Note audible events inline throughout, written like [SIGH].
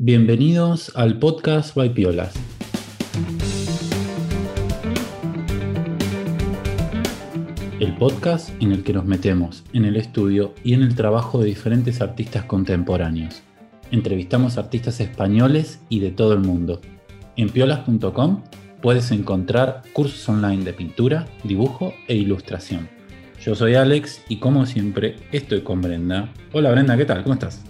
Bienvenidos al podcast by Piolas. El podcast en el que nos metemos en el estudio y en el trabajo de diferentes artistas contemporáneos. Entrevistamos artistas españoles y de todo el mundo. En piolas.com puedes encontrar cursos online de pintura, dibujo e ilustración. Yo soy Alex y como siempre estoy con Brenda. Hola Brenda, ¿qué tal? ¿Cómo estás?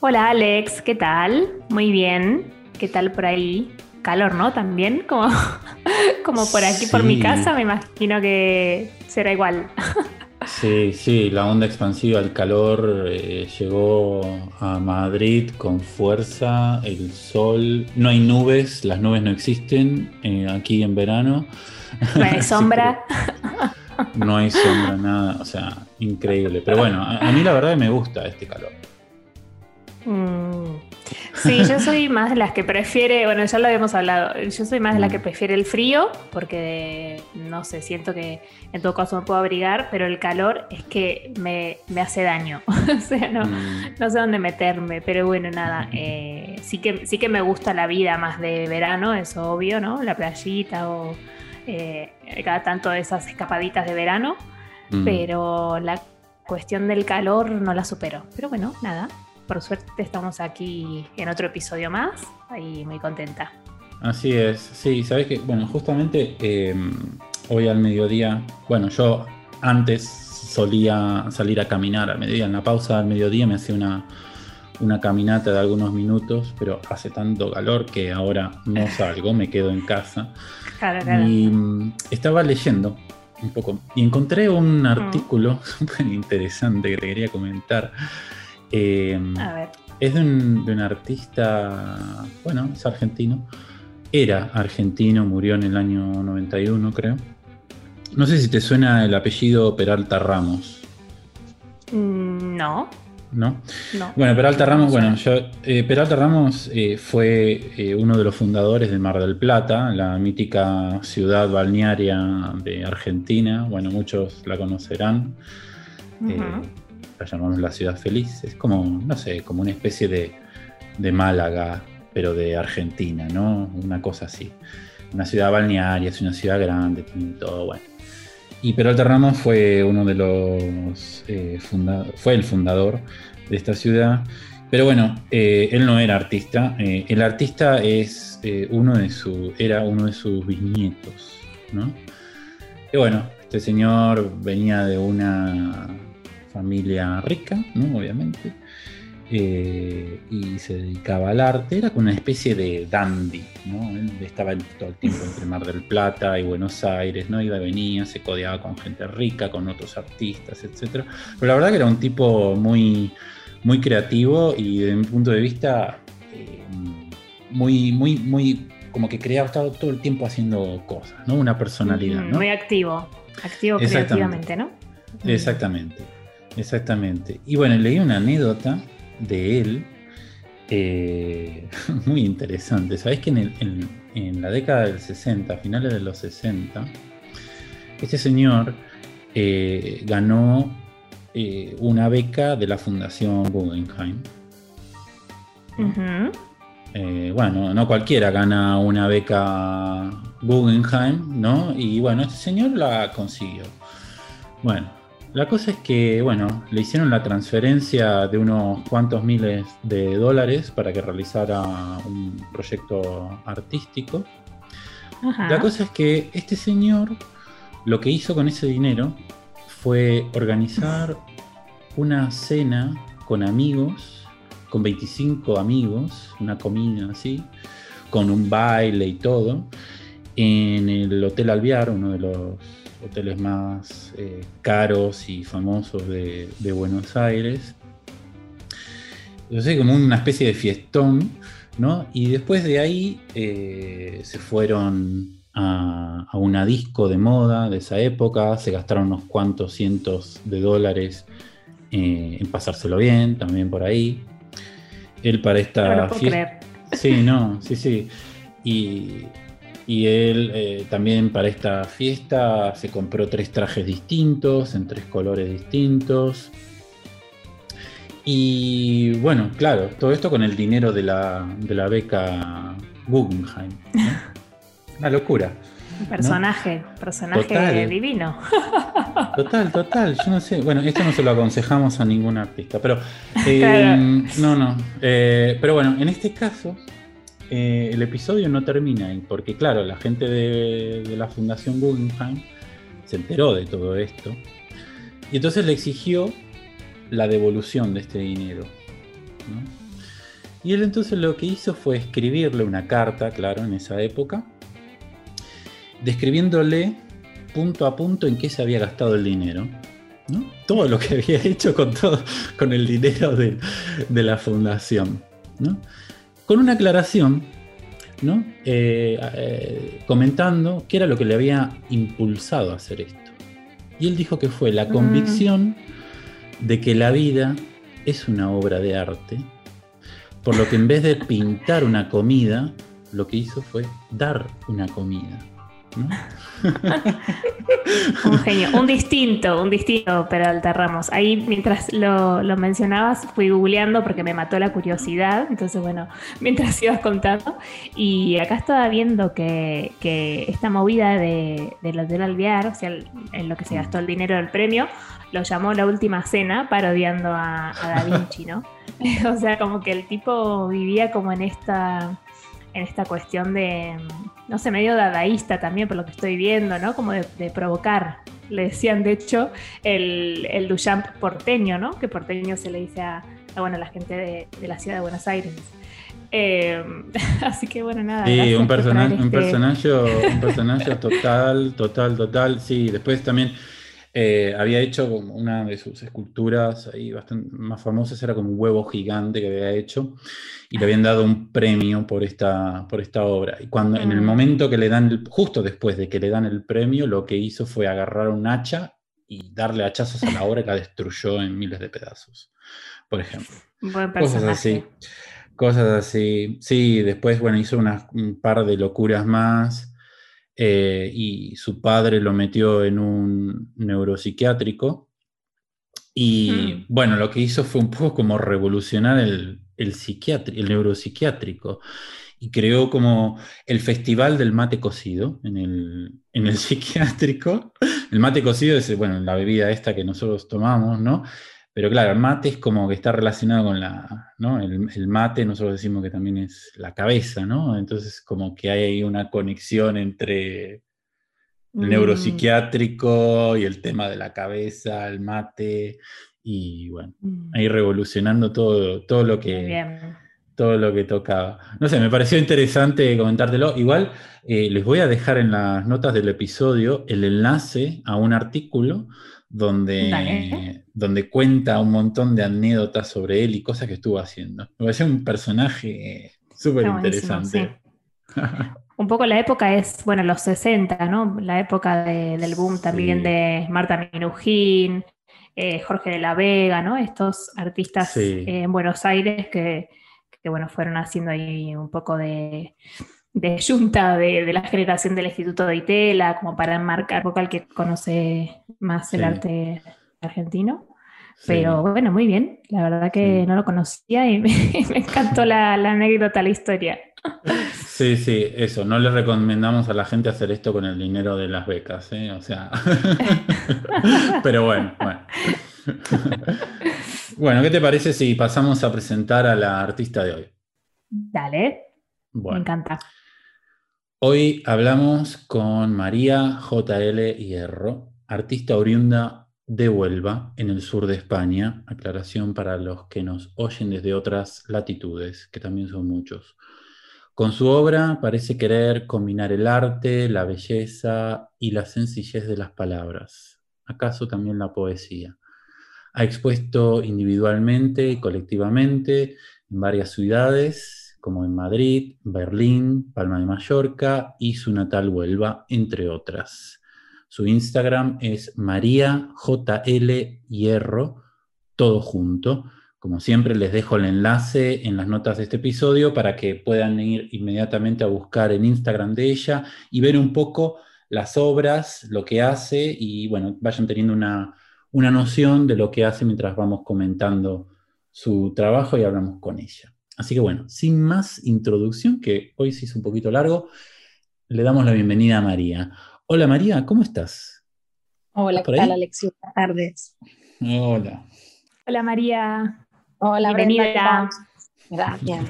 Hola Alex, ¿qué tal? Muy bien. ¿Qué tal por ahí? Calor, ¿no? También, como, [LAUGHS] como por aquí, por mi casa, me imagino que será igual. Sí, sí, la onda expansiva, el calor eh, llegó a Madrid con fuerza, el sol, no hay nubes, las nubes no existen eh, aquí en verano. No hay [LAUGHS] sombra. no hay sombra, nada, o sea, increíble. Pero bueno, a, mí la verdad me gusta este calor. Mm. Sí, yo soy más de las que prefiere, bueno, ya lo habíamos hablado, yo soy más de las que mm. prefiere el frío, porque no sé, siento que en todo caso me puedo abrigar, pero el calor es que me, hace daño, [LAUGHS] o sea, no, mm. no, sé dónde meterme, pero bueno, nada, eh, sí, que, sí que me gusta la vida más de verano, es obvio, ¿no? La playita o eh, cada tanto esas escapaditas de verano, pero la cuestión del calor no la supero, pero bueno, nada por suerte estamos aquí en otro episodio más y muy contenta. Así es, sí, sabes que, bueno, justamente em, hoy al mediodía, bueno, yo antes solía salir a caminar al mediodía, en la pausa del mediodía me hacía una, una caminata de algunos minutos, pero hace tanto calor que ahora no [LAUGHS] salgo, me quedo en casa. Claro, claro. Y mm, estaba leyendo un poco y encontré un mm. artículo [LAUGHS] súper interesante que te quería comentar Em, es de un, artista, bueno, es argentino. Era argentino, murió en el año 91, creo. No sé si te suena el apellido Peralta Ramos. Mm, no. ¿No? Bueno, Peralta Ramos, bueno, eh, Peralta Ramos eh, fue eh, uno de los fundadores de Mar del Plata, la mítica ciudad balnearia de Argentina. Bueno, muchos la conocerán la llamamos la ciudad feliz, es como, no sé, como una especie de, Málaga, pero de Argentina, ¿no? Una cosa así. Una ciudad balnearia, es una ciudad grande, tiene todo bueno. Y Peralta Ramos fue uno de los eh, fue el fundador de esta ciudad. Pero bueno, eh, él no era artista. Eh, el artista es uno de su, era uno de sus bisnietos, ¿no? Y bueno, este señor venía de una familia rica, ¿no? obviamente, eh, y se dedicaba al arte, era como una especie de dandy, ¿no? Él estaba todo el tiempo entre Mar del Plata y Buenos Aires, ¿no? Iba y venía, se codeaba con gente rica, con otros artistas, etc. Pero la verdad que era un tipo muy, muy creativo y desde mi punto de vista eh, muy, muy, muy, como que creaba, estaba todo el tiempo haciendo cosas, ¿no? Una personalidad, ¿no? Muy activo, activo creativamente, ¿no? Exactamente. Exactamente. Y bueno, leí una anécdota de él eh, [LAUGHS] muy interesante. Sabés que en, la década del 60, a finales de los 60, este señor eh, ganó eh, una beca de la Fundación Guggenheim. bueno, no cualquiera gana una beca Guggenheim, ¿no? Y bueno, este señor la consiguió. Bueno, la cosa es que, bueno, le hicieron la transferencia de unos cuantos miles de dólares para que realizara un proyecto artístico. La cosa es que este señor lo que hizo con ese dinero fue organizar una cena con amigos, con 25 amigos, una comida así, con un baile y todo, en el Hotel Alviar, uno de los hoteles más eh, caros y famosos de, Buenos Aires. Yo sé, como una especie de fiestón, ¿no? Y después de ahí eh, se fueron a, una disco de moda de esa época, se gastaron unos cuantos cientos de dólares eh, en pasárselo bien, también por ahí. Él para esta fiesta. Sí, no, sí, sí. Y y él eh, también para esta fiesta se compró tres trajes distintos, en tres colores distintos. Y bueno, claro, todo esto con el dinero de la, beca Guggenheim. [LAUGHS] Una locura. Personaje, personaje divino. [LAUGHS] Total, total. Yo no sé. Bueno, esto no se lo aconsejamos a ningún artista, pero [LAUGHS] eh, no, no. Eh, pero bueno, en este caso, eh, el episodio no termina ahí, porque claro, la gente de, la Fundación Guggenheim se enteró de todo esto y entonces le exigió la devolución de este dinero. Y él entonces lo que hizo fue escribirle una carta, claro, en esa época, describiéndole punto a punto en qué se había gastado el dinero. Todo lo que había hecho con, el dinero de, la fundación. Con una aclaración, ¿no? Eh, eh, comentando qué era lo que le había impulsado a hacer esto. Y él dijo que fue la mm. convicción de que la vida es una obra de arte, por lo que en vez de pintar una comida, lo que hizo fue dar una comida un genio, un distinto, un distinto Peralta Ramos. Ahí mientras lo, mencionabas fui googleando porque me mató la curiosidad, entonces bueno, [LAUGHS] mientras ibas contando. Y acá estaba viendo que, esta movida de, de del Alvear, o sea, en lo que se gastó el dinero del premio, lo llamó la última cena parodiando a, a Da Vinci, ¿no? [LAUGHS] o sea, como que el tipo vivía como en esta en esta cuestión de, no sé, medio dadaísta también, por lo que estoy viendo, ¿no? Como de, provocar. Le decían, de hecho, el, el, Duchamp porteño, ¿no? Que porteño se le dice a, bueno, la gente de, la ciudad de Buenos Aires. Eh, [LAUGHS] así que bueno, nada. Sí, un, personaje, un, este personaje, un personaje total, total, total. Sí, después también eh, había hecho una de sus esculturas ahí bastante más famosas, era como un huevo gigante que había hecho y le habían dado un premio por esta, por esta obra. Y cuando en el mm. momento que le dan, justo después de que le dan el premio, lo que hizo fue agarrar un hacha y darle hachazos a la obra y la destruyó en miles de pedazos, por ejemplo. cosas así. Cosas así. Sí, después, bueno, hizo un par de locuras más. Eh, y su padre lo metió en un neuropsiquiátrico. Y bueno, lo que hizo fue un poco como revolucionar el, el, el neuropsiquiátrico y creó como el festival del mate cocido en el, en el [LAUGHS] psiquiátrico. El mate cocido es, bueno, la bebida esta que nosotros tomamos, ¿no? Pero claro, el mate es como que está relacionado con la, ¿no? El, mate nosotros decimos que también es la cabeza, ¿no? Entonces como que hay una conexión entre el mm. neuropsiquiátrico y el tema de la cabeza, el mate, y bueno, mm. ahí revolucionando todo, todo lo que... Todo lo que tocaba. No sé, me pareció interesante comentártelo. Igual eh, les voy a dejar en las notas del episodio el enlace a un artículo donde, donde cuenta un montón de anécdotas sobre él y cosas que estuvo haciendo. Me pareció un personaje súper interesante. un poco la época es, bueno, los 60, ¿no? La época del boom también de Marta Minujín, eh, Jorge de la Vega, ¿no? Estos artistas eh, en Buenos Aires que, que, bueno, fueron haciendo ahí un poco de, de junta de, la generación del Instituto de Itela, como para enmarcar, poco al que conoce más el arte argentino. Pero bueno, muy bien. La verdad que no lo conocía y [LAUGHS] me, encantó la, anécdota, la historia. Sí, sí, eso. No le recomendamos a la gente hacer esto con el dinero de las becas, ¿eh? O sea. [LAUGHS] Pero bueno, bueno. [LAUGHS] Bueno, ¿qué te parece si pasamos a presentar a la artista de hoy? Dale. Me encanta. Hoy hablamos con María JL Hierro, artista oriunda de Huelva, en el sur de España. Aclaración para los que nos oyen desde otras latitudes, que también son muchos. Con su obra parece querer combinar el arte, la belleza y la sencillez de las palabras, acaso también la poesía. Ha expuesto individualmente y colectivamente en varias ciudades como en Madrid, Berlín, Palma de Mallorca y su natal Huelva, entre otras. Su Instagram es María Hierro, todo junto. Como siempre, les dejo el enlace en las notas de este episodio para que puedan ir inmediatamente a buscar en Instagram de ella y ver un poco las obras, lo que hace y bueno, vayan teniendo una, una noción de lo que hace mientras vamos comentando su trabajo y hablamos con ella. Así que bueno, sin más introducción, que hoy se hizo un poquito largo, le damos la bienvenida a María. Hola María, ¿cómo estás? Hola, ¿qué tal Alexis? Buenas tardes. Hola. Hola María. Hola, bienvenida. Gracias.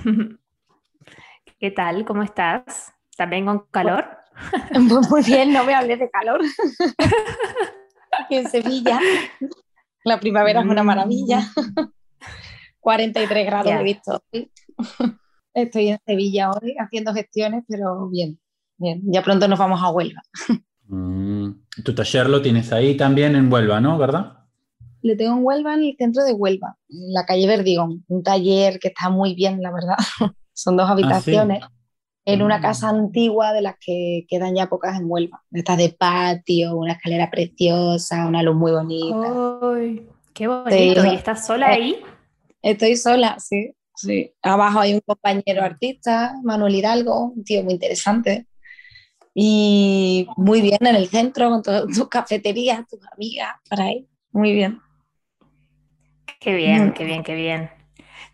¿Qué tal? ¿Cómo estás? ¿También con calor? Pues muy bien, no me hables de calor. [LAUGHS] En Sevilla, la primavera es una maravilla. 43 grados he visto hoy. [LAUGHS] Estoy en Sevilla hoy haciendo gestiones, pero bien, bien. Ya pronto nos vamos a Huelva. Mm, tu taller lo tienes ahí también en Huelva, ¿no? ¿Verdad? Le tengo en Huelva, en el centro de Huelva, en la calle Verdigón. Un taller que está muy bien, la verdad. [LAUGHS] Son dos ah, habitaciones. En una mm. casa antigua de las que quedan ya pocas en Huelva. Estas de patio, una escalera preciosa, una luz muy bonita. ¡Ay! ¡Qué bonito! ¿Y estás sola ahí? Estoy sola, sí, sí. Abajo hay un compañero artista, Manuel Hidalgo, un tío muy interesante. Y muy bien en el centro, con tus cafeterías, tus amigas, por ahí. Muy bien. Qué bien, qué bien, qué bien.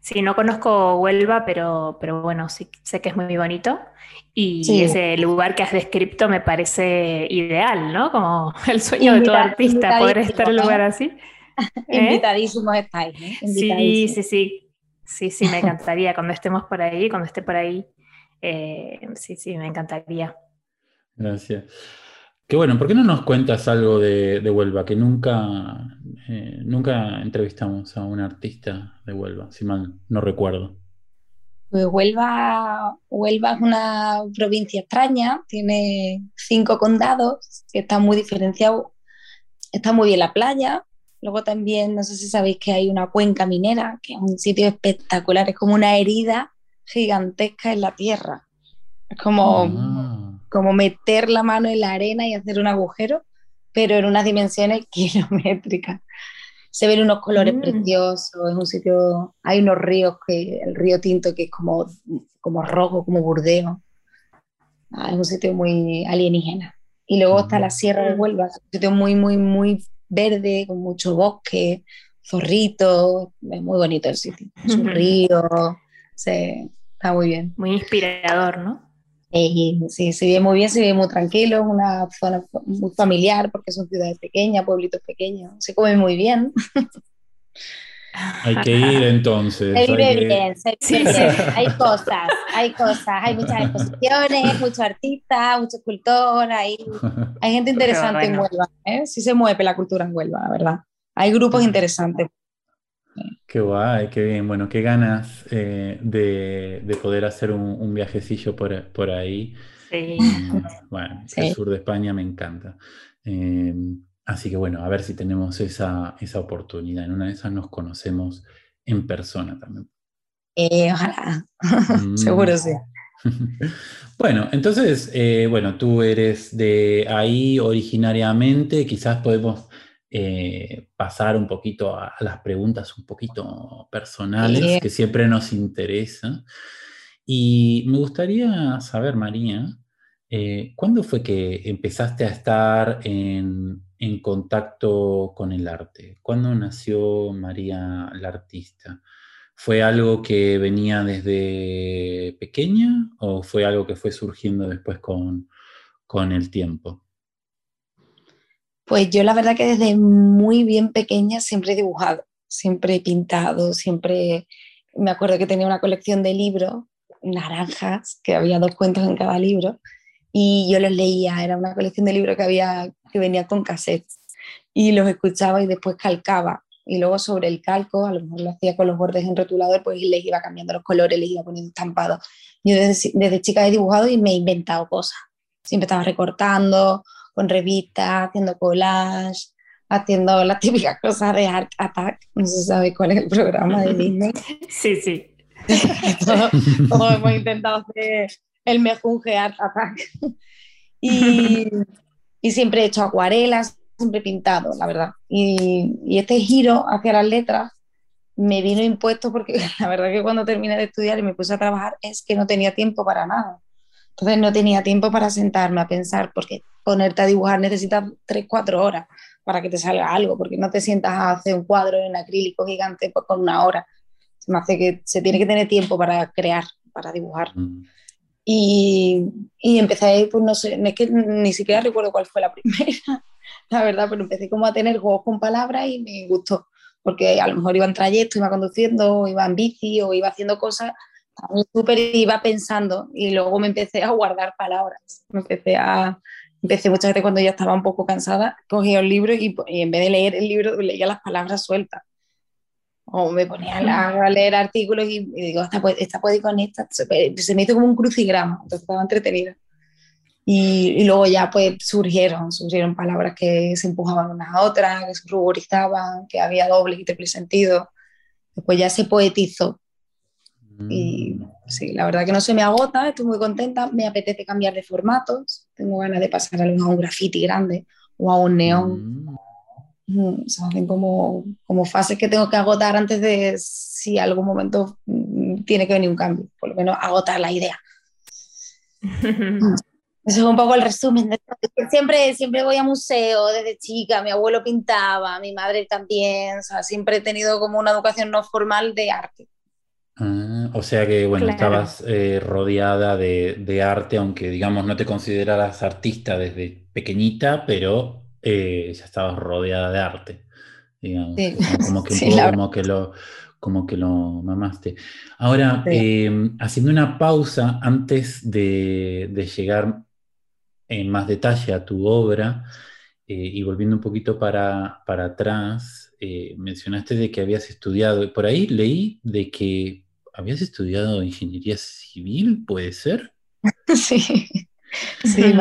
Sí, no conozco Huelva, pero, pero bueno, sí sé que es muy bonito. Y ese lugar que has descrito me parece ideal, ¿no? Como [LAUGHS] el sueño de todo artista, poder estar en un lugar así. [LAUGHS] ¿Eh? Invitadísimos estáis. ¿eh? Sí, sí, sí. Sí, sí, me encantaría. cuando estemos por ahí, cuando esté por ahí, eh, sí, sí, me encantaría. Gracias. Qué bueno, ¿por qué no nos cuentas algo de, Huelva? Que nunca, nunca entrevistamos a un artista de Huelva, si mal no recuerdo. Pues Huelva, Huelva es una provincia extraña, tiene cinco condados que están muy diferenciados. Está muy bien la playa, Luego también, no sé si sabéis que hay una cuenca minera, que es un sitio espectacular, es como una herida gigantesca en la tierra. Es como, ah. como meter la mano en la arena y hacer un agujero, pero en unas dimensiones [LAUGHS] kilométricas. Se ven unos colores mm. preciosos, es un sitio, hay unos ríos, que el río Tinto que es como, como rojo, como burdeo. Ah, es un sitio muy alienígena. Y luego está la Sierra de Huelva, un sitio muy, muy, muy verde, con mucho bosque, zorrito, es muy bonito el sitio, es un río, está muy bien. Muy inspirador, ¿no? sí, se vive muy bien, se vive muy tranquilo, es una zona muy familiar porque son ciudades pequeñas, pueblitos pequeños, se come muy bien. [LAUGHS] Hay que ir [LAUGHS] entonces. Se vive bien, se vive bien. Hay cosas, hay cosas, hay muchas exposiciones, muchos artistas, mucho escultor, hay, hay gente interesante en Huelva. ¿eh? Sí se mueve la cultura en Huelva, la verdad. Hay grupos interesantes. Qué guay, qué bien. Bueno, qué ganas eh, de, de, poder hacer un, un viajecillo por, por, ahí. Sí. Mm, bueno, el sur de España me encanta. Eh, Así que bueno, a ver si tenemos esa, oportunidad. En una de esas nos conocemos en persona también. Eh, ojalá, [LAUGHS] mm. seguro sí. [LAUGHS] bueno, entonces, eh, bueno, tú eres de ahí originariamente, quizás podemos eh, pasar un poquito a, las preguntas un poquito personales, que siempre nos interesan. Y me gustaría saber, María, ¿cuándo fue que empezaste a estar en, en contacto con el arte? ¿Cuándo nació María la artista? ¿Fue algo que venía desde pequeña o fue algo que fue surgiendo después con, con el tiempo? Pues yo la verdad que desde muy bien pequeña siempre he dibujado, siempre he pintado, siempre me acuerdo que tenía una colección de libros naranjas, que había dos cuentos en cada libro, y yo los leía, era una colección de libros que, había, que venía con cassettes y los escuchaba y después calcaba. Y luego sobre el calco, a lo mejor lo hacía con los bordes en rotulador, pues les iba cambiando los colores, les iba poniendo estampados. Yo desde, desde chica he dibujado y me he inventado cosas. Siempre estaba recortando, con revistas, haciendo collage, haciendo las típicas cosas de Art Attack. No se sabe cuál es el programa de [LAUGHS] Disney. Sí, sí. [LAUGHS] Todos hemos intentado hacer el mejunje Art Attack. y, y, siempre he hecho acuarelas, siempre he pintado, la verdad. Y, y, este giro hacia las letras me vino impuesto porque [LAUGHS] la verdad que cuando terminé de estudiar y me puse a trabajar es que no tenía tiempo para nada. Entonces no tenía tiempo para sentarme a pensar, porque ponerte a dibujar necesitas 3, 4 horas para que te salga algo, porque no te sientas a hacer un cuadro en acrílico gigante con una hora. me hace que se tiene que tener tiempo para crear, para dibujar. Mm. Y, y, empecé, pues no sé, es que ni siquiera recuerdo cuál fue la [LAUGHS] primera, la verdad, pero empecé como a tener juegos con palabras y me gustó, porque a lo mejor iba en trayecto, iba conduciendo, iba en bici o iba haciendo cosas, súper iba pensando y luego me empecé a guardar palabras, me empecé a, empecé muchas veces cuando ya estaba un poco cansada, cogía el libro y, y en vez de leer el libro leía las palabras sueltas o me ponía a, leer artículos y, digo, esta puede, esta puede ir con esta, se, me hizo como un crucigrama, entonces estaba entretenida. Y, y, luego ya pues surgieron, surgieron palabras que se empujaban unas a otras, que se ruborizaban, que había doble y triple sentido. Después ya se poetizó. Y mm. sí, la verdad que no se me agota, estoy muy contenta, me apetece cambiar de formatos, tengo ganas de pasar a un graffiti grande o a un neón. Mm. O sea, hacen como, como fases que tengo que agotar antes de si algún momento mm, tiene que venir un cambio, por lo menos agotar la idea. [LAUGHS] Eso es un poco el resumen. De siempre, siempre voy a museo desde chica, mi abuelo pintaba, mi madre también, o sea, siempre he tenido como una educación no formal de arte. Ah, o sea que, bueno, estabas eh, rodeada de, de, arte, aunque digamos no te consideraras artista desde pequeñita, pero eh, ya estabas rodeada de arte, digamos, como, [LAUGHS] que, como, que lo, como que lo mamaste. Ahora, em, haciendo una pausa antes de, llegar en más detalle a tu obra eh, y volviendo un poquito para, para atrás, eh, mencionaste de que habías estudiado, por ahí leí de que habías estudiado ingeniería civil, ¿puede ser? [LAUGHS] Sí, sí,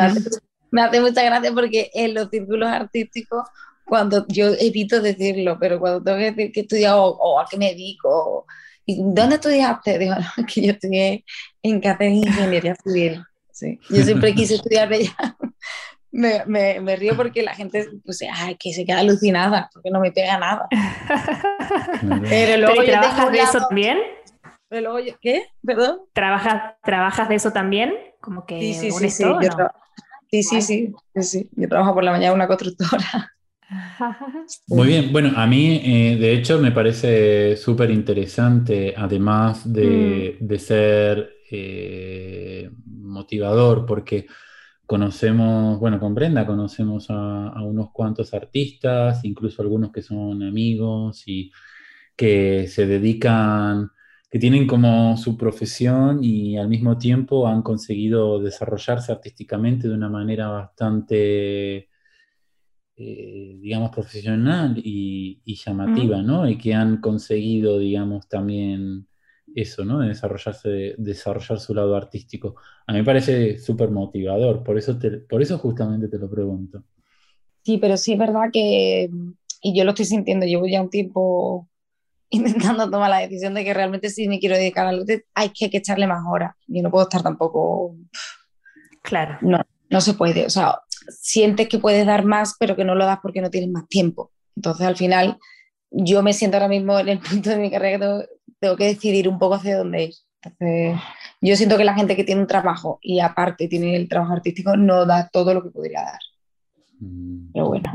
me hace mucha gracia porque en los círculos artísticos, cuando yo evito decirlo, pero cuando tengo que decir que he estudiado o, a qué me dedico, ¿y dónde estudiaste? Digo, no, [LAUGHS] que yo estudié en cátedra de ingeniería civil. Sí. Yo siempre quise estudiar de ella. [LAUGHS] Me, me, me, río porque la gente pues, ay, que se queda alucinada, porque no me pega nada. [LAUGHS] pero luego ¿Trabajas de eso también? Pero luego ¿Qué? ¿Perdón? ¿Trabajas, ¿Trabajas de eso también? Como que sí, sí, sí, sí. Yo, Sí, sí, sí, sí, Yo trabajo por la mañana en una constructora. [LAUGHS] Muy bien, bueno, a mí eh, de hecho me parece súper interesante, además de, mm. ser eh, motivador, porque conocemos, bueno, con Brenda conocemos a, a, unos cuantos artistas, incluso algunos que son amigos y que se dedican que tienen como su profesión y al mismo tiempo han conseguido desarrollarse artísticamente de una manera bastante, eh, digamos, profesional y, llamativa, ¿no? Y que han conseguido, digamos, también eso, ¿no? De desarrollarse, desarrollar su lado artístico. A mí me parece súper motivador, por eso, por eso justamente te lo pregunto. Sí, pero sí es verdad que, y yo lo estoy sintiendo, llevo ya un tiempo intentando tomar la decisión de que realmente si me quiero dedicar a algo, hay que, echarle más horas. Yo no puedo estar tampoco... Claro. No, no se puede. O sea, sientes que puedes dar más, pero que no lo das porque no tienes más tiempo. Entonces, al final, yo me siento ahora mismo en el [LAUGHS] punto de mi carrera que tengo, que decidir un poco hacia dónde ir. Entonces, yo siento que la gente que tiene un trabajo y aparte tiene el trabajo artístico no da todo lo que podría dar. Mm. Pero bueno.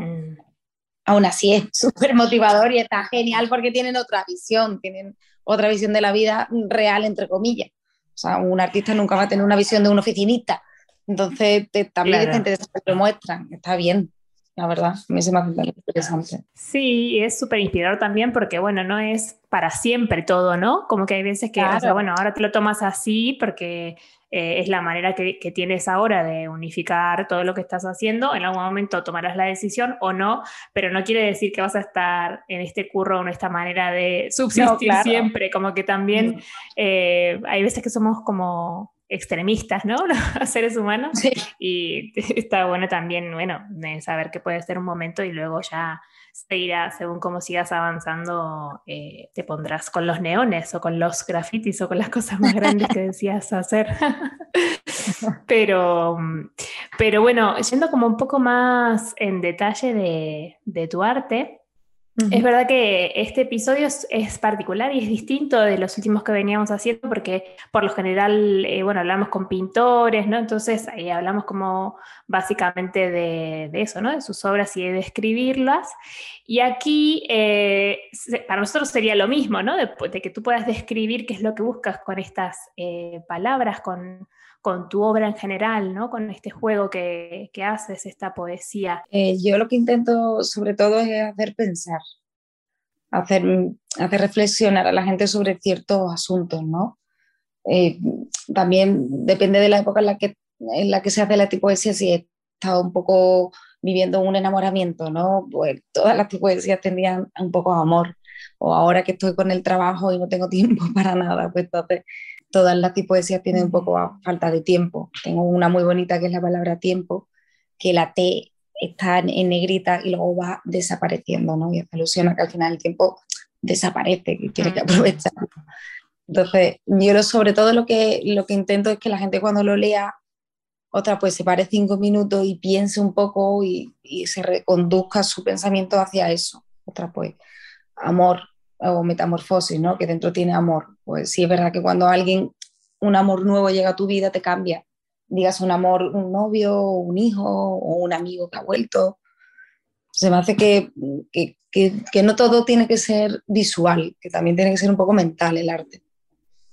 Aún así es [LAUGHS] súper motivador y está genial porque tienen otra visión, tienen otra visión de la vida real, entre comillas. O sea, un artista nunca va a tener una visión de un oficinista. Entonces, también claro. es lo muestran, está bien. La verdad, a mí se me hace interesante. Sí, es súper inspirador también porque, bueno, no es para siempre todo, ¿no? Como que hay veces que, o sea, bueno, ahora te lo tomas así porque eh, es la manera que, tienes ahora de unificar todo lo que estás haciendo. En algún momento tomarás la decisión o no, pero no quiere decir que vas a estar en este curro o en esta manera de subsistir siempre. Como que también mm. eh, hay veces que somos como extremistas, ¿no? [LAUGHS] Los seres humanos. Y [LAUGHS] está bueno también, bueno, saber que puede ser un momento y luego ya se irá, según cómo sigas avanzando, eh, te pondrás con los neones o con los grafitis o con las cosas más grandes que [LAUGHS] decías hacer. pero, pero bueno, yendo como un poco más en detalle de, de tu arte, Es verdad que este episodio es, particular y es distinto de los últimos que veníamos haciendo porque por lo general, eh, bueno, hablamos con pintores, ¿no? Entonces ahí hablamos como básicamente de, eso, ¿no? De sus obras y de describirlas. Y aquí eh, para nosotros sería lo mismo, ¿no? De, que tú puedas describir qué es lo que buscas con estas eh, palabras, con, con tu obra en general, ¿no? Con este juego que, haces, esta poesía. Eh, yo lo que intento sobre todo es hacer pensar, hacer, hacer reflexionar a la gente sobre ciertos asuntos, ¿no? Eh, también depende de la época en la que, en la que se hace la poesía, si he estado un poco viviendo un enamoramiento, ¿no? Pues todas las poesías tendrían un poco de amor. O ahora que estoy con el trabajo y no tengo [LAUGHS] tiempo para nada, pues entonces todas las poesías tienen un poco a falta de tiempo. Tengo una muy bonita que es la palabra tiempo, que la T está en negrita y luego va desapareciendo, ¿no? Y alusiona que al final el tiempo desaparece, que tiene que aprovecharlo. Entonces, yo sobre todo lo que, lo que intento es que la gente cuando lo lea, otra pues se pare cinco minutos y piense un poco y, y se reconduzca su pensamiento hacia eso. Otra pues, amor, o metamorfosis, ¿no? Que dentro tiene amor. Pues sí es verdad que cuando alguien, un amor nuevo llega a tu vida, te cambia. Digas un amor, un novio, un hijo o un amigo que ha vuelto. Se me hace que, que, que, no todo tiene que ser visual, que también tiene que ser un poco mental el arte.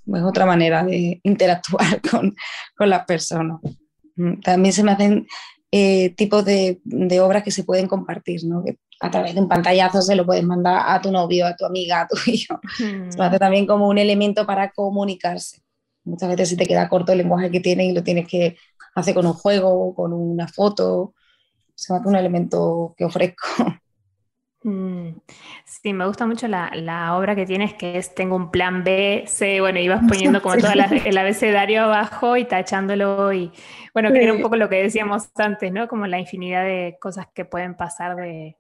Es otra manera de interactuar [LAUGHS] con, con las personas. Mm, también se me hacen eh, tipos de, de, obras que se pueden compartir, ¿no? a través de un pantallazo se lo puedes mandar a tu novio, a tu amiga, a tu [LAUGHS] hijo. Se hace también como un elemento para comunicarse. Muchas veces se te queda corto el lenguaje que tienes y lo tienes que hacer con un juego, con una foto. Se hace un elemento que ofrezco. [LAUGHS] Mm. Sí, me gusta mucho la, la, obra que tienes, que es Tengo un plan B, C, bueno, ibas [LAUGHS] poniendo como todo el abecedario abajo y tachándolo y, bueno, que era un poco lo que decíamos antes, ¿no? Como la infinidad de cosas que pueden pasar de,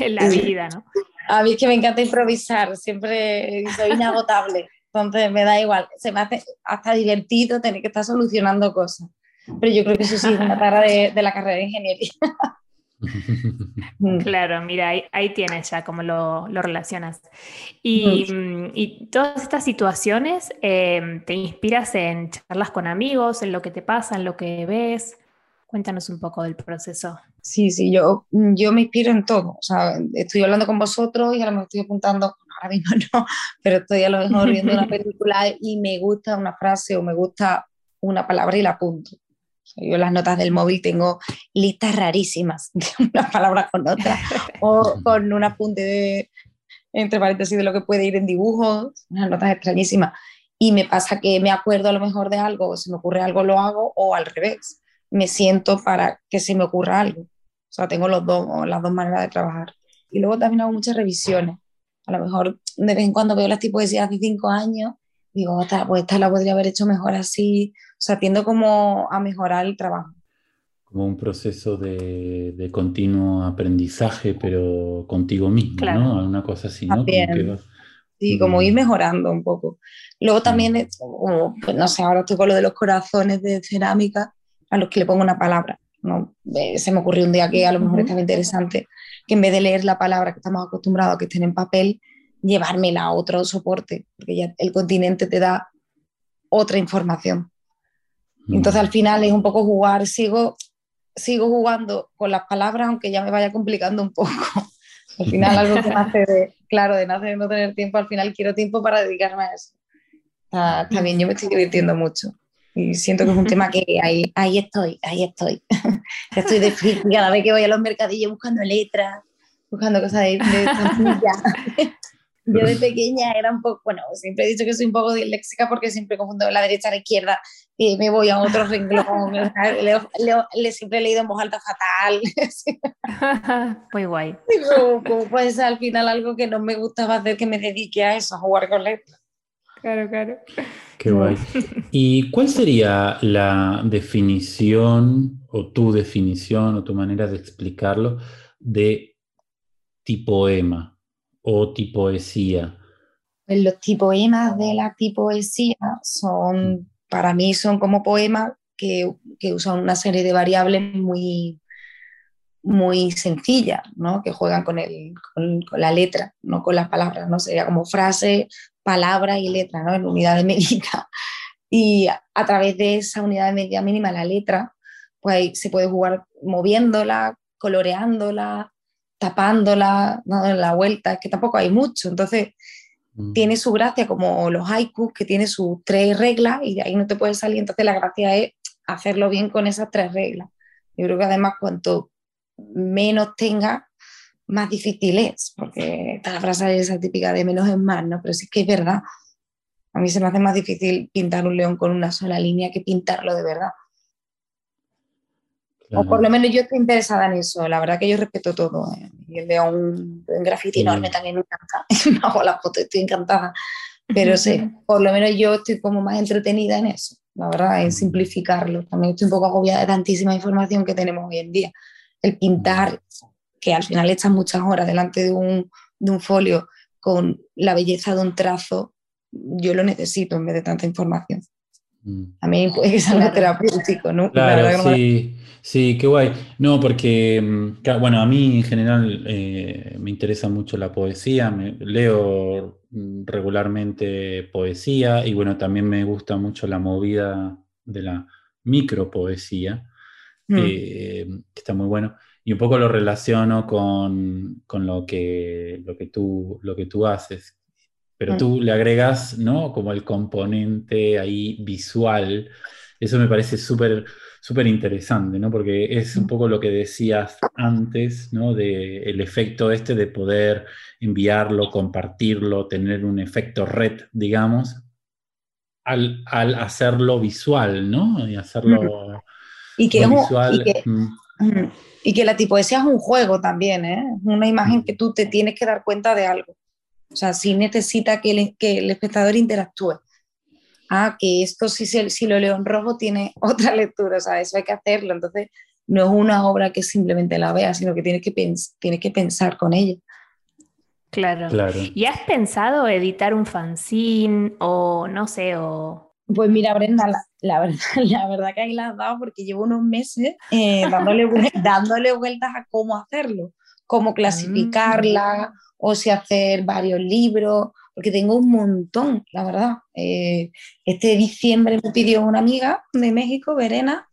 en, la vida, ¿no? A mí es que me encanta improvisar, siempre soy inagotable, entonces me da igual, se me hace hasta divertido tener que estar solucionando cosas, pero yo creo que eso sí es una tara de, de la carrera de ingeniería. [LAUGHS] Claro, mira, ahí, tienes ya cómo lo, relacionas. Mm, y, todas estas situaciones, em, ¿te inspiras en charlas con amigos, en lo que te pasa, en lo que ves? Cuéntanos un poco del proceso. Sí, sí, yo, yo me inspiro en todo. O sea, estoy hablando con vosotros y a lo mejor estoy apuntando, ahora mismo no, pero estoy a lo mejor viendo una [LAUGHS] película y me gusta una frase o me gusta una palabra y la apunto. Yo las notas del móvil tengo listas rarísimas [LAUGHS] de una palabra con otra o [LAUGHS] con un apunte de, entre paréntesis de lo que puede ir en dibujos, unas notas extrañísimas. Y me pasa que me acuerdo a lo mejor de algo, o se me ocurre algo, lo hago, o al revés, me siento para que se me ocurra algo. O sea, tengo los dos, las dos maneras de trabajar. Y luego también hago muchas revisiones. A lo mejor de vez en cuando veo las tipos de hace cinco años digo, pues esta la podría haber hecho mejor así, o sea, tiendo como a mejorar el trabajo. Como un proceso de, de continuo aprendizaje, pero contigo mismo, ¿no? Una cosa así, ¿no? Como Sí, como ir mejorando un poco. Luego también, pues no sé, ahora estoy con lo de los corazones de cerámica, a los que le pongo una palabra. ¿no? Eh, se me ocurrió un día que a lo mejor estaba interesante que en vez de leer la palabra que estamos acostumbrados a que estén en papel, llevármela a otro soporte, porque ya el continente te da otra información. Mm. Entonces al final es un poco jugar, sigo, sigo jugando con las palabras, aunque ya me vaya complicando un poco. [LAUGHS] Al final algo que nace de, claro, de nacer de no tener tiempo, al final quiero tiempo para dedicarme a eso. también yo me estoy divirtiendo mucho y siento que es un tema que ahí, ahí estoy, ahí estoy. [LAUGHS] estoy de cada vez que voy a los mercadillos buscando letras, buscando cosas de, de [LAUGHS] Yo de pequeña era un poco, bueno, siempre he dicho que soy un poco disléxica porque siempre confundo la derecha a la izquierda y me voy a otro renglón. le, siempre he leído en voz alta fatal. [LAUGHS] Muy guay. pues al final algo que no me gustaba hacer que me dedique a eso, a jugar con letras. Claro, claro. Qué guay. [LAUGHS] ¿Y cuál sería la definición o tu definición o tu manera de explicarlo de tipoema? o tipoesía? Pues los tipoemas de la tipoesía son, mm. para mí, son como poemas que, que usan una serie de variables muy, muy sencillas, ¿no? que juegan con, el, con, la letra, no con las palabras, ¿no? sería como frase, palabra y letra ¿no? en unidad de medida. [LAUGHS] Y a través de esa unidad de medida mínima, la letra, pues se puede jugar moviéndola, coloreándola, tapándola, dando la vuelta, es que tampoco hay mucho. Entonces, mm. tiene su gracia como los haikus, que tiene sus tres reglas y de ahí no te puedes salir. Entonces, la gracia es hacerlo bien con esas tres reglas. Yo creo que además, cuanto menos tenga, más difícil es, porque está la frase esa típica de menos es más, ¿no? Pero sí que es verdad. A mí se me hace más difícil pintar un león con una sola línea que pintarlo de verdad. O por lo menos yo estoy interesada en eso. La verdad que yo respeto todo. ¿eh? Y el león, un graffiti enorme también me encanta. [LAUGHS] me hago la foto, estoy encantada. Pero sí, por lo menos yo estoy como más entretenida en eso. La verdad, en simplificarlo. También estoy un poco agobiada de tantísima información que tenemos hoy en día. El pintar, que al final echas muchas horas delante de un, de un folio con la belleza de un trazo, yo lo necesito en vez de tanta información. Mm. A mí puede que sea terapéutico, ¿no? Claro, sí. Sí, qué guay. No, porque, mm, bueno, a mí en general eh, me interesa mucho la poesía, me, leo mm, regularmente poesía y bueno, también me gusta mucho la movida de la micropoesía, mm. eh, que está muy bueno. Y un poco lo relaciono con, lo, que, lo, que tú, lo que tú haces, pero tú le agregas, ¿no? Como el componente ahí visual. Eso me parece súper súper interesante, ¿no? Porque es un poco lo que decías antes, ¿no? De el efecto este de poder enviarlo, compartirlo, tener un efecto red, digamos, al, hacerlo visual, ¿no? Y hacerlo y que, visual. Y que, la tipoesía es un juego también, ¿eh? Una imagen que tú te tienes que dar cuenta de algo. O sea, sí necesita que que el espectador interactúe ah, que esto si, si lo leo en rojo tiene [LAUGHS] otra lectura, o sea, eso hay que hacerlo. Entonces, no es una obra que simplemente la vea, sino que tienes que, tienes que pensar con ella. Claro. claro. ¿Y has pensado editar un fanzine o no sé, o... Pues mira, Brenda, la, verdad, [LAUGHS] la verdad que ahí la has dado porque llevo unos meses eh, dándole, [LAUGHS] dándole vueltas a cómo hacerlo, cómo clasificarla, mm. o si hacer varios libros, porque tengo un montón, la verdad. Eh, este diciembre me pidió una amiga de México, Verena,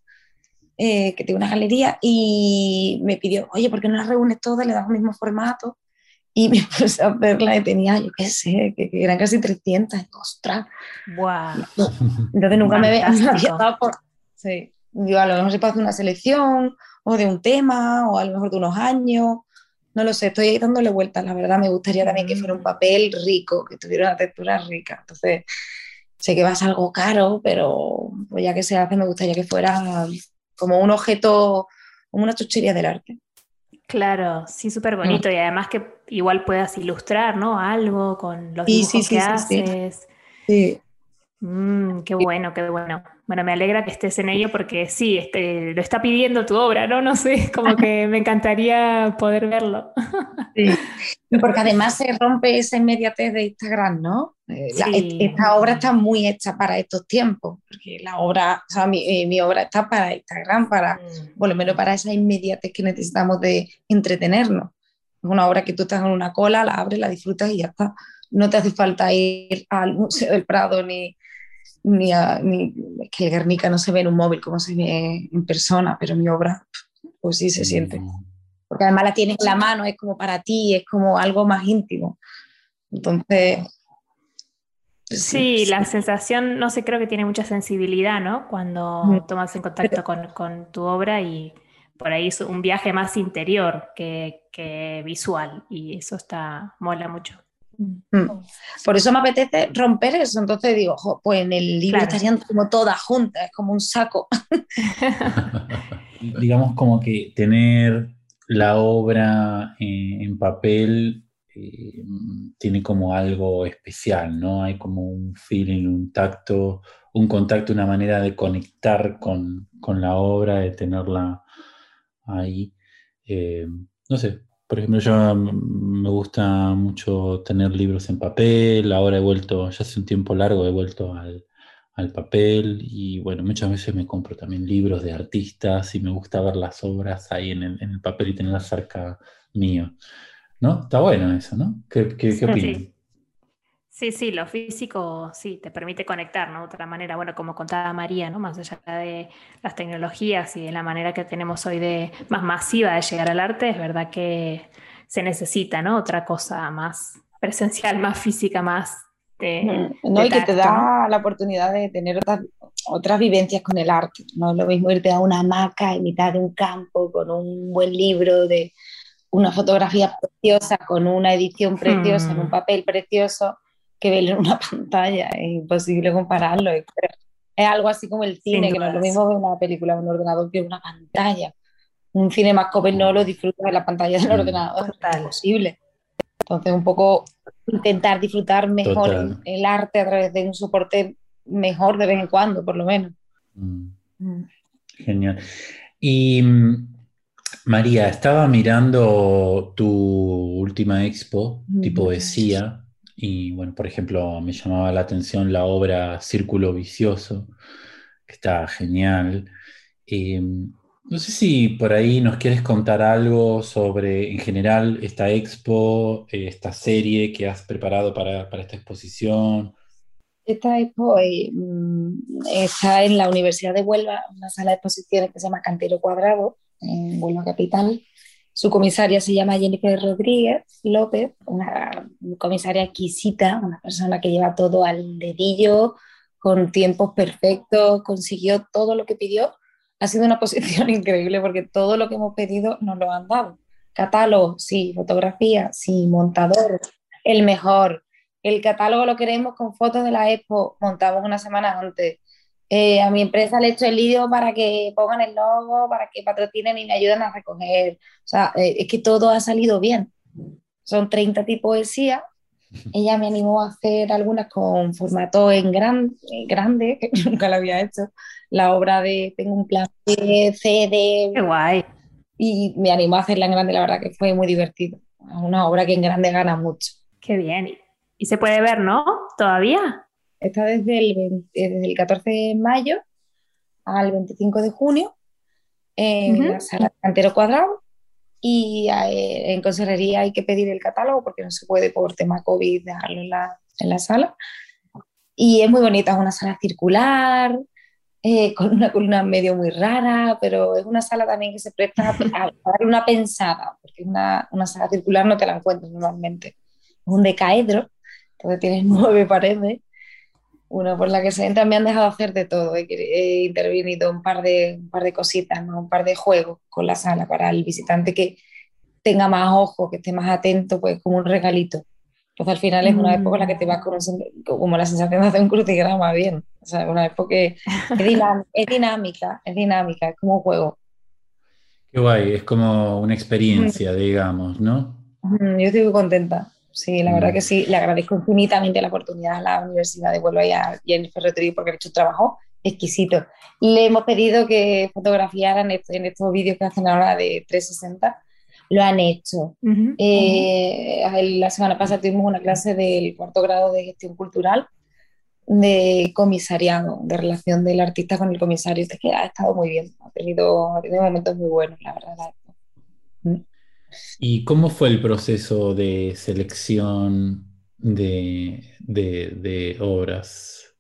eh, que tiene una galería, y me pidió, oye, ¿por qué no las reúnes todas, le das el mismo formato? Y me [LAUGHS] puse a verla y tenía, yo qué sé, que, eran casi 300, ostras. Wow. Entonces nunca me había, [LAUGHS] dado por... Sí. Yo a lo mejor se hacer una selección o de un tema o a lo mejor de unos años no lo sé, estoy dándole vueltas, la verdad, me gustaría también que fuera un mm. papel rico, que tuviera una textura rica. Entonces, sé que va a ser algo caro, pero pues ya que se hace, me gustaría que fuera como un objeto, como una chuchería del arte. Claro, sí, súper bonito. Y además que igual puedas ilustrar, ¿no? Algo con los dibujos que haces. Sí. Mm, qué bueno, qué bueno. Bueno, me alegra que estés en ello porque sí, este, lo está pidiendo tu obra, ¿no? No sé, como que me encantaría poder verlo. [LAUGHS] Sí, porque además se rompe esa inmediatez de Instagram, ¿no? Eh, esta obra está muy hecha para estos tiempos, porque la obra, o sea, mi, eh, mi obra está para Instagram, para, mm. por lo menos para esa inmediatez que necesitamos de entretenernos. Es una obra que tú estás en una cola, la abres, la disfrutas y ya está. No te hace falta ir al Museo del Prado ni ni, que el Guernica no se ve en un móvil como se ve en persona, pero mi obra, pues sí se siente. Mm. Porque además la tienes en la mano, es como para ti, es como algo más íntimo. Entonces... Sí, la sensación, no sé, creo que tiene mucha sensibilidad, ¿no? Cuando tomas en contacto con, con, tu obra y por ahí es un viaje más interior que, que visual y eso está, mola mucho. Mm. Por eso me apetece romper eso. Entonces digo, pues en el libro estarían como todas juntas, es como un saco. [LAUGHS] Digamos como que tener la obra en, papel eh, tiene como algo especial, ¿no? Hay como un feeling, un tacto, un contacto, una manera de conectar con, la obra, de tenerla ahí. Eh, no sé, por ejemplo, yo me gusta mucho tener libros en papel, ahora he vuelto, ya hace un tiempo largo, he vuelto al, al papel y bueno, muchas veces me compro también libros de artistas y me gusta ver las obras ahí en el, papel y tenerlas cerca mío. ¿No? Está bueno eso, ¿no? ¿Qué, qué, opinan? Sí. Sí. lo físico sí te permite conectar, ¿no? De otra manera, bueno, como contaba María, ¿no? Más allá de las tecnologías y de la manera que tenemos hoy de más masiva de llegar al arte, es verdad que se necesita, ¿no? Otra cosa más presencial, más física, más no, y que te da la oportunidad de tener otras, otras vivencias con el arte. No es lo mismo irte a una hamaca en mitad de un campo con un buen libro de una fotografía preciosa, con una edición preciosa, en un hmm. papel precioso, que ver en una [LAUGHS] pantalla. Es imposible compararlo. Es, algo así como el cine, que no es lo mismo ver una película en un ordenador que una pantalla. Un cine más joven no lo disfruta de la pantalla del hmm. ordenador, es imposible. Entonces, un poco intentar disfrutar mejor el, arte a través de un soporte mejor de vez en cuando, por lo menos. Mm. Mm. Genial. Y mm, María, estaba mirando tu última expo, tipo poesía, y bueno, por ejemplo, me llamaba la atención la obra Círculo Vicioso, que está genial. Em, no sé si por ahí nos quieres contar algo sobre, en general, esta expo, eh, esta serie que has preparado para, esta exposición. Esta expo eh, mm, está en la Universidad de Huelva, una sala de exposiciones que se llama Cantero Cuadrado, en Huelva Capital. Su comisaria se llama Jennifer Rodríguez López, una comisaria exquisita, una persona que lleva todo al dedillo, con tiempos perfectos, consiguió todo lo que pidió ha sido una [LAUGHS] posición increíble porque todo lo que hemos pedido nos lo han dado. Catálogo, sí, fotografía, sí, montador, el mejor. El catálogo lo queremos con fotos de la expo, montamos una semana antes. Eh, a mi empresa le he hecho el vídeo para que pongan el logo, para que patrocinen y me ayuden a recoger. O sea, eh, es que todo ha salido bien. Son 30 tipos de poesía ella me animó a hacer algunas con formato en, gran, grande, [LAUGHS] que nunca lo había hecho. La obra de Tengo un plan de CD. Qué guay. Y me animó a hacerla en grande, la verdad que fue muy divertido. Una obra que en grande gana mucho. Qué bien. Y se puede ver, ¿no? ¿Todavía? Está desde el, desde el 14 de mayo al 25 de junio en la sala Cantero Cuadrado y eh, en consejería hay que pedir el catálogo porque no se puede por tema COVID dejarlo en la, en la sala. Y es muy bonita, es una sala circular, eh, [LAUGHS] con una columna medio muy rara, pero es una sala también que se presta a, dar una pensada, porque una, una, sala circular no te la encuentras normalmente. Es un decaedro, entonces tienes [LAUGHS] nueve paredes una por la que se entra, me han dejado hacer de todo. He, intervenido un par de, un par de cositas, un par de juegos con la sala para el visitante que tenga más ojo, que esté más atento, pues como un regalito. Entonces al final es una época en la que te vas conociendo, como la sensación de hacer un crucigrama bien. O sea, una época que es, dinámica, es dinámica, es como un juego. Qué guay, es como una experiencia, digamos, ¿no? Yo estoy muy contenta. Sí, la verdad que sí, le agradezco infinitamente la oportunidad a la Universidad de Huelva y a Jennifer Rodríguez porque ha hecho un trabajo exquisito. Le hemos pedido que fotografiaran en estos vídeos que hacen ahora de 360, lo han hecho. Eh, la semana pasada tuvimos una clase del cuarto grado de gestión cultural de comisariado, de relación del artista con el comisario, que ha estado muy bien, ha tenido, ha tenido momentos muy buenos, la verdad. ¿Y cómo fue el proceso de selección de, obras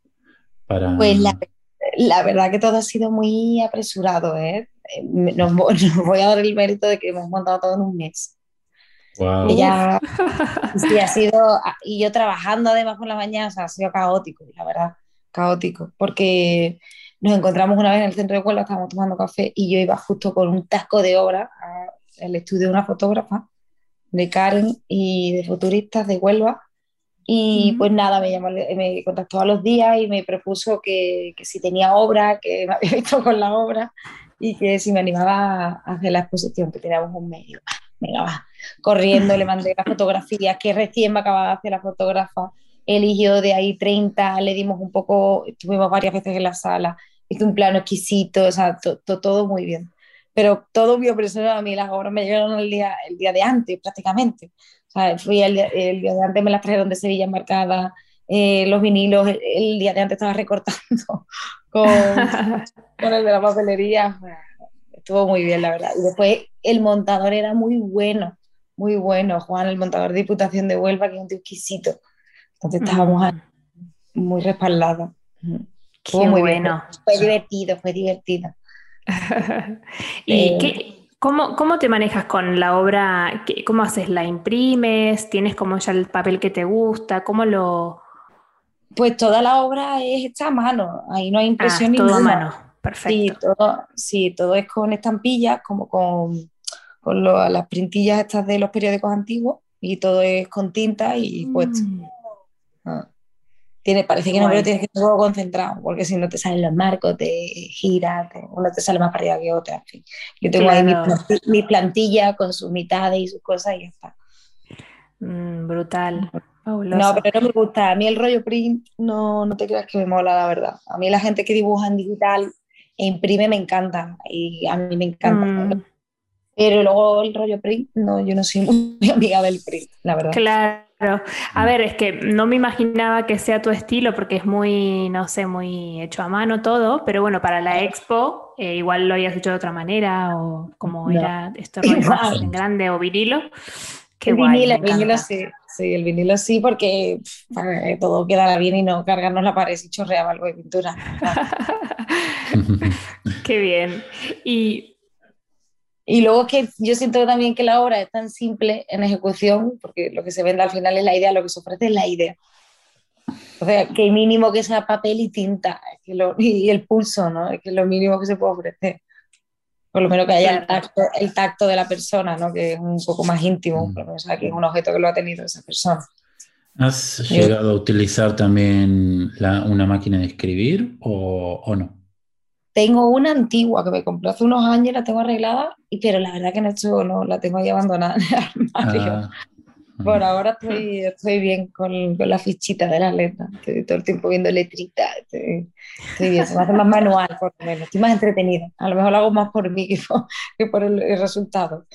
para... Pues la, verdad que todo ha sido muy apresurado, ¿eh? [LAUGHS] Nos, voy a dar el mérito de que hemos montado todo en un mes. Wow. [LAUGHS] sí, ha sido, y yo trabajando además por la mañana, o sea, ha sido caótico, la verdad, caótico, porque nos encontramos una vez en el centro de Huelva, estábamos tomando café y yo iba justo con un tasco de obra el estudio de una fotógrafa, de Karen y de futuristas de Huelva. Y pues nada, me, llamó, me contactó a los días y me propuso que, que, si tenía obra, que me [LAUGHS] había visto con la obra y que si me animaba a hacer la exposición, que teníamos un medio. Venga, va. Corriendo, le mandé las fotografías, que recién me acababa de hacer la fotógrafa. Eligió de ahí 30, le dimos un poco, estuvimos varias veces en la sala, hizo un plano exquisito, o sea, todo muy bien pero todo mi impresionó a mí, las obras me llegaron el día, el día de antes prácticamente. O sea, fui el, el día de antes, me las trajeron de Sevilla marcadas, eh, los vinilos, el, día de antes estaba recortando [LAUGHS] con, con el de la papelería. Estuvo muy bien, la verdad. Y después el montador era muy bueno, muy bueno. Juan, el montador de Diputación de Huelva, que es un tío exquisito. Entonces estábamos mm. muy respaldados. Qué muy bueno. Fue divertido, fue divertido. [LAUGHS] ¿Y qué, ¿Cómo, ¿Cómo, te manejas con la obra? ¿Cómo haces? ¿La imprimes? ¿Tienes como ya el papel que te gusta? ¿Cómo lo...? Pues toda la obra es hecha a mano, ahí no hay impresión ah, todo a mano, perfecto. Sí todo, es con estampillas, como con, con las printillas estas de los periódicos antiguos, y todo es con tinta y pues... Tiene, parece que no, pero tienes que estar concentrado, porque si no te salen los marcos, te gira, uno te sale más para arriba que otra. Yo tengo ahí mi, plantilla con sus mitades y sus cosas y ya está. Mm, brutal. No, pero no me gusta. A mí el rollo print no, no te creas que me mola, la verdad. A mí la gente que dibuja en digital e imprime me encanta y a mí me encanta. Mm. Pero luego el rollo print, no, yo no soy [LAUGHS] muy amiga del print, la verdad. Claro. A ver, es que no me imaginaba que sea tu estilo porque es muy, no sé, muy hecho a mano todo, pero bueno, para la expo eh, igual lo hayas hecho de otra manera o como era esto en grande o vinilo. Qué el vinilo, el vinilo sí, sí, el vinilo sí, porque todo quedara bien y no cargarnos la pared y chorreaba algo de pintura. [LAUGHS] Qué bien. Y y luego que yo siento también que la obra es tan simple en ejecución, porque lo que se vende al final es la idea, lo que se ofrece es la idea. O sea, que mínimo que sea papel y tinta [LAUGHS] y el pulso, ¿no? Es que es lo mínimo que se puede ofrecer. Por lo menos que haya el tacto, de la persona, ¿no? Que es un poco más íntimo, mm. o sea, que es un objeto que lo ha tenido esa persona. ¿Has llegado a utilizar también una máquina de escribir o, o no? Tengo una antigua que me compré hace unos años, la tengo arreglada, pero la verdad que no, no la tengo ahí abandonada en el armario. Ah, por ahora estoy, estoy bien con, con, la fichita de las letras, estoy todo el tiempo viendo letritas, estoy, bien, se me hace más manual por lo menos, estoy más entretenida, a lo mejor lo hago más por mí que por, que por el, resultado.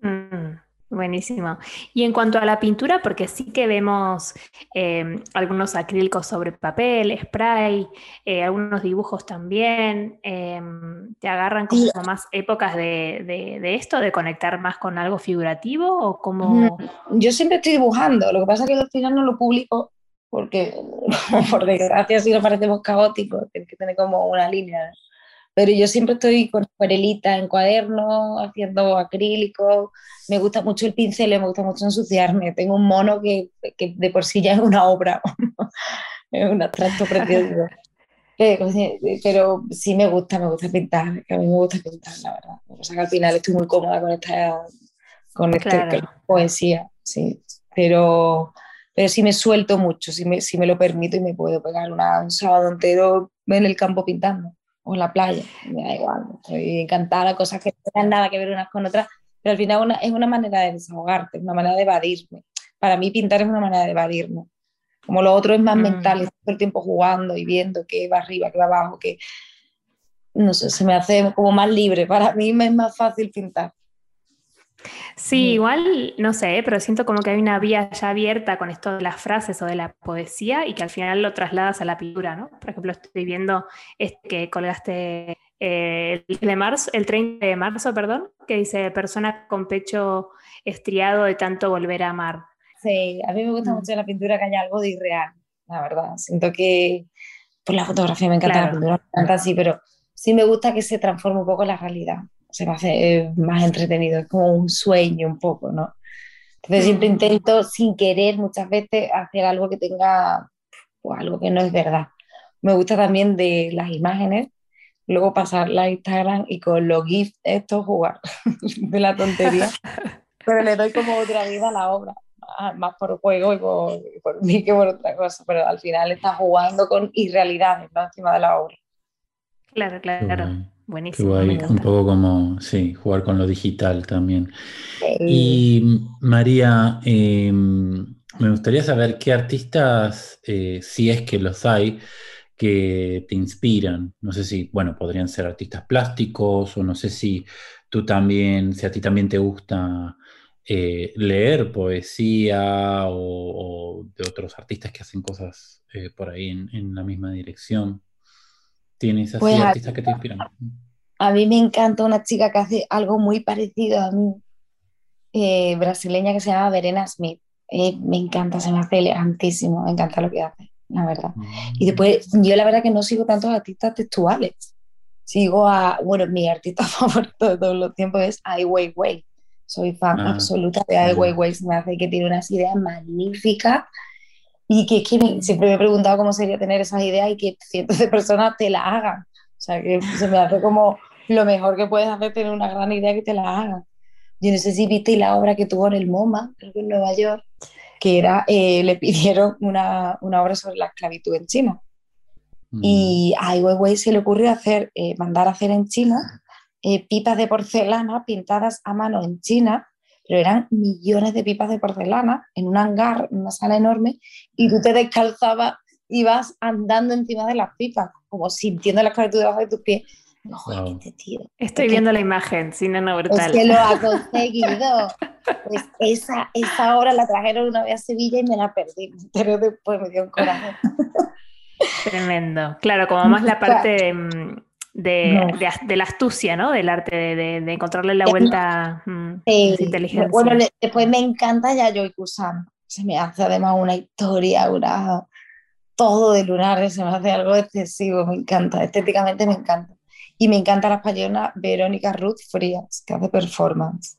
Mm. Buenísimo. Y en cuanto a la pintura, porque sí que vemos em, algunos acrílicos sobre papel, spray, eh, algunos dibujos también, em, ¿te agarran como más épocas de, esto, de conectar más con algo figurativo o como... Yo siempre estoy dibujando, lo que pasa es que al final no lo publico porque, [LAUGHS] por desgracia, si nos parecemos caóticos, tiene que tener como una línea pero yo siempre estoy con acuarelita en cuaderno, haciendo acrílico, me gusta mucho el pincel, me gusta mucho ensuciarme, tengo un mono que, que de por sí ya es una obra, [LAUGHS] es un abstracto precioso. [LAUGHS] Pero sí me gusta, me gusta pintar, que a mí me gusta pintar, la verdad. O sea que al final estoy muy cómoda con esta, con esta poesía, sí. Pero, pero sí me suelto mucho, si me, si me lo permito y me puedo pegar un sábado entero en el campo pintando o en la playa, me da igual, estoy encantada, cosas que no tienen nada que ver unas con otras, pero al final una, es una manera de desahogarte, es una manera de evadirme. Para mí pintar es una manera de evadirme. Como lo otro es más mm. mental, todo el tiempo jugando y viendo qué va arriba, qué va abajo, que no sé, se me hace como más libre. Para mí me es más fácil pintar. Sí, igual, no sé, pero siento como que hay una vía ya abierta con esto de las frases o de la poesía y que al final lo trasladas a la pintura, ¿no? Por ejemplo, estoy viendo este que colgaste eh, el, de marzo, el 30 de marzo, perdón, que dice persona con pecho estriado de tanto volver a amar. Sí, a mí me gusta mm. mucho la pintura que haya algo de irreal, la verdad. Siento que, por la fotografía me encanta la pintura, me encanta así, pero sí me gusta que se transforme un poco la realidad se me hace más entretenido, es como un sueño un poco, ¿no? Entonces siempre mm. intento sin querer muchas veces hacer algo que tenga pues, algo que no es verdad. Me gusta también de las imágenes, luego pasarla a Instagram y con los GIFs esto jugar [LAUGHS] de la tontería, pero le doy como otra vida a la obra, más por juego y por, mí que por otra cosa, pero al final está jugando con irrealidades ¿no? encima de la obra. Claro, claro. Buenísimo. un poco como, sí, jugar con lo digital también. Y María, em, me gustaría saber qué artistas, eh, si es que los hay, que te inspiran. No sé si, bueno, podrían ser artistas plásticos o no sé si tú también, si a ti también te gusta eh, leer poesía o, de otros artistas que hacen cosas eh, por ahí en, la misma dirección? ¿Tienes así pues artistas que te inspiran? A mí me encanta una chica que hace algo muy parecido a mí, eh, brasileña que se llama Verena Smith. me encanta, se me hace elegantísimo, me encanta lo que hace, la verdad. Y mm. después, yo la verdad que no sigo tantos artistas textuales. Sigo a, bueno, mi artista [LAUGHS] favorito de todos los tiempos es Ai Weiwei soy fan ah, absoluta de Ai Weiwei, me hace que tiene unas ideas magníficas y que, siempre me he preguntado cómo sería tener esas ideas y que cientos de personas te la hagan. O sea, que se me hace como lo mejor que puedes hacer tener una gran idea que te la hagan. Yo no sé si viste la obra que tuvo en el MoMA, creo que en Nueva York, que era, eh, le pidieron una, una, obra sobre la esclavitud en China. Mm. Y a Ai Weiwei se le ocurrió hacer, eh, mandar a hacer en China eh, pipas de porcelana pintadas a mano en China, pero eran millones de pipas de porcelana en un hangar, en una sala enorme, y tú te descalzabas y vas andando encima de las pipas, como sintiendo la esclavitud debajo de tus pies. No, este tío. Estoy viendo la imagen, sin no brutal. Es que lo ha [LAUGHS] conseguido. pues esa, esa obra la trajeron una vez a Sevilla y me la perdí, pero después me dio un coraje. Tremendo. Claro, como más la [LAUGHS] parte de, de, la astucia, ¿no? Del arte, de, de encontrarle la vuelta mm, inteligencia. Bueno, después me encanta ya Joy Kusan. Se me hace además una historia, una, todo de lunares, se me hace algo excesivo, me encanta, estéticamente me encanta. Y me encanta la española Verónica Ruth Frías, que hace performance.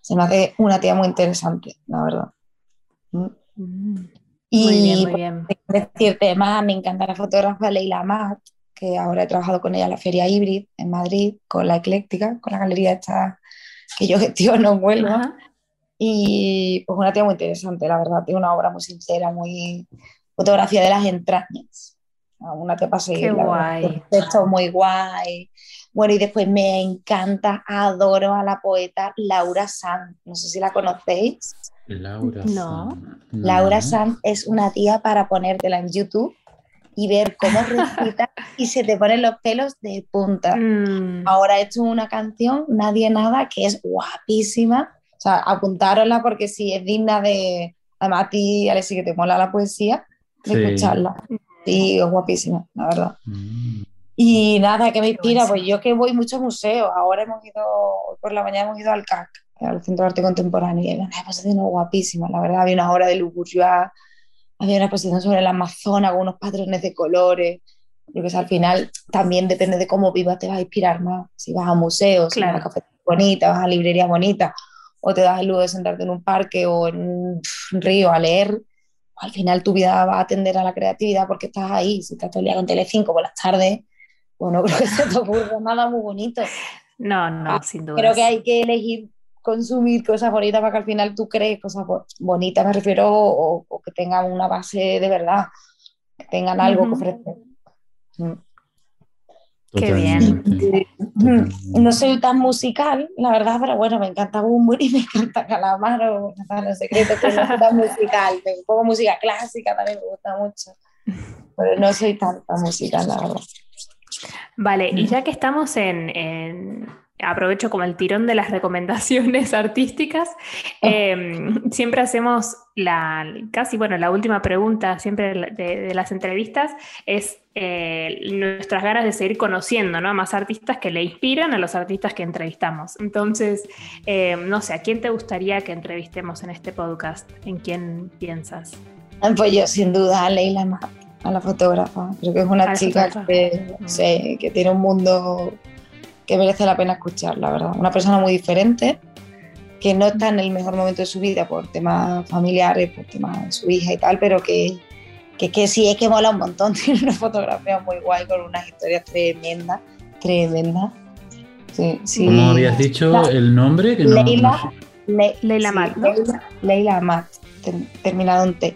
Se me hace una tía muy interesante, la verdad. Mm. Mm. Y muy bien, muy bien. decirte más, me encanta la fotógrafa Leila Matt, que ahora he trabajado con ella en la Feria Híbrid en Madrid, con la Ecléctica, con la galería esta que yo [LAUGHS] gestiono en Huelva. Y pues una tía muy interesante, la verdad, tiene una obra muy sincera, muy fotografía de las entrañas. Una tía para seguir. Qué guay. Esto muy guay. Bueno, y después me encanta, adoro a la poeta Laura Sanz. No sé si la conocéis. Laura no. Laura Sanz es una tía para ponértela en YouTube y ver cómo [LAUGHS] recita y se te ponen los pelos de punta. Mm. Ahora he hecho una canción, Nadie Nada, que es guapísima. O sea, apuntárosla porque si es digna de... Además a ti, Alexi, que te mola la poesía, de escucharla. Sí, es guapísima, la verdad. Mm. Y nada, que me inspira, pues yo que voy mucho a museos, ahora hemos ido, por la mañana hemos ido al CAC, al Centro de Arte Contemporáneo, y hay una exposición guapísima, la verdad, había una obra de Le había una exposición sobre el Amazonas unos patrones de colores. Yo que sé, al final también depende de cómo vivas, te vas a inspirar más. Si vas a museos, si vas a cafés bonitas, vas a librerías bonitas, o te das el lujo de sentarte en un parque o en un río a leer, al final tu vida va a atender a la creatividad porque estás ahí. Si estás todo el día con Telecinco por las tardes, bueno, pues creo que se te ocurre nada muy bonito. No, no, ah, sin duda. Creo que hay que elegir consumir cosas bonitas para que al final tú crees cosas bonitas, me refiero, o, que tengan una base de verdad, que tengan algo que ofrecer. Mm. Qué bien. No soy tan musical, la verdad, pero bueno, me encanta Bumble y [LAUGHS] me encanta Calamaro, no secreto, que no soy tan musical. Un poco música clásica también me gusta mucho, pero no soy tan, musical, la verdad. Vale, y ya que estamos en aprovecho como el tirón de las recomendaciones [LAUGHS] artísticas. Oh. Em, siempre hacemos la, casi, bueno, la última pregunta siempre de, las entrevistas es eh, nuestras ganas de seguir conociendo ¿no? a más artistas que le inspiran a los artistas que entrevistamos. Entonces, em, no sé, ¿a quién te gustaría que entrevistemos en este podcast? ¿En quién piensas? Pues yo, sin duda, a Leila a la fotógrafa. Creo que es una chica que, mm. que tiene un mundo que merece la pena escuchar, la verdad. Una persona muy diferente, que no está en el mejor momento de su vida por temas familiares, por temas de su hija y tal, pero que, que, que sí es que mola un montón. [LAUGHS] Tiene una fotografía muy guay con unas historias tremendas, tremendas. Sí, sí. ¿Cómo habías dicho el nombre? Que Leila, Leila Matt. Leila, Matt, terminado en T.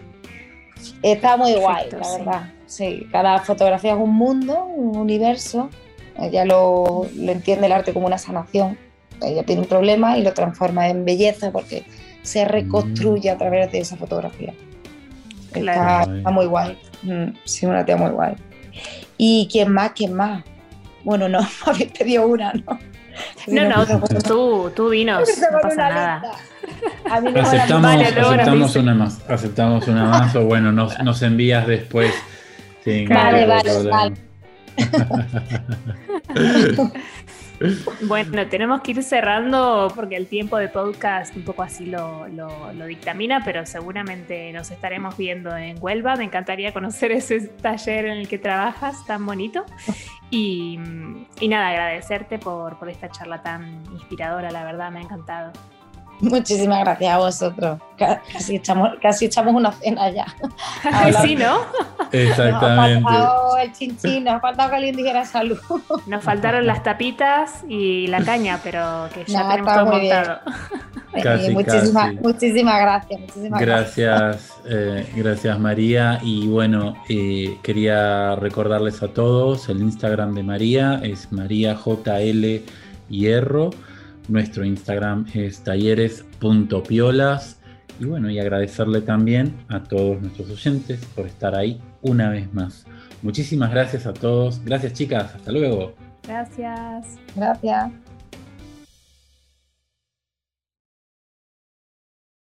Está muy guay, la verdad. Sí, cada fotografía es un mundo, un universo ella lo, entiende el arte como una sanación. Ella tiene un problema y lo transforma en belleza porque se reconstruye a través de esa fotografía. Está, muy guay. Mm, sí, una tía muy guay. ¿Y quién más? ¿Quién más? Bueno, no, [LAUGHS] me habéis pedido una, ¿no? No, no, tú, tú dinos, no pasa nada. aceptamos, una más. Aceptamos una más o bueno, nos, nos envías después. vale, vale, vale. [LAUGHS] Bueno, tenemos que ir cerrando porque el tiempo de podcast un poco así lo, dictamina, pero seguramente nos estaremos viendo en Huelva. Me encantaría conocer ese taller en el que trabajas tan bonito. Y, nada, agradecerte por, por esta charla tan inspiradora, la verdad, me ha encantado. Muchísimas gracias a vosotros. Casi echamos, casi echamos una cena ya. [LAUGHS] sí, ¿no? Exactamente. Nos ha faltado el chinchín, nos ha faltado que alguien dijera salud. Nos faltaron las tapitas y la caña, pero que ya tenemos todo montado. Casi, muchísimas, muchísimas gracias. Muchísimas gracias, eh, gracias María. Y bueno, eh, quería recordarles a todos, el Instagram de María es María JL Hierro. Nuestro Instagram es talleres.piolas. Y bueno, y agradecerle también a todos nuestros oyentes por estar ahí una vez más. Muchísimas gracias a todos. Gracias chicas. Hasta luego. Gracias. Gracias.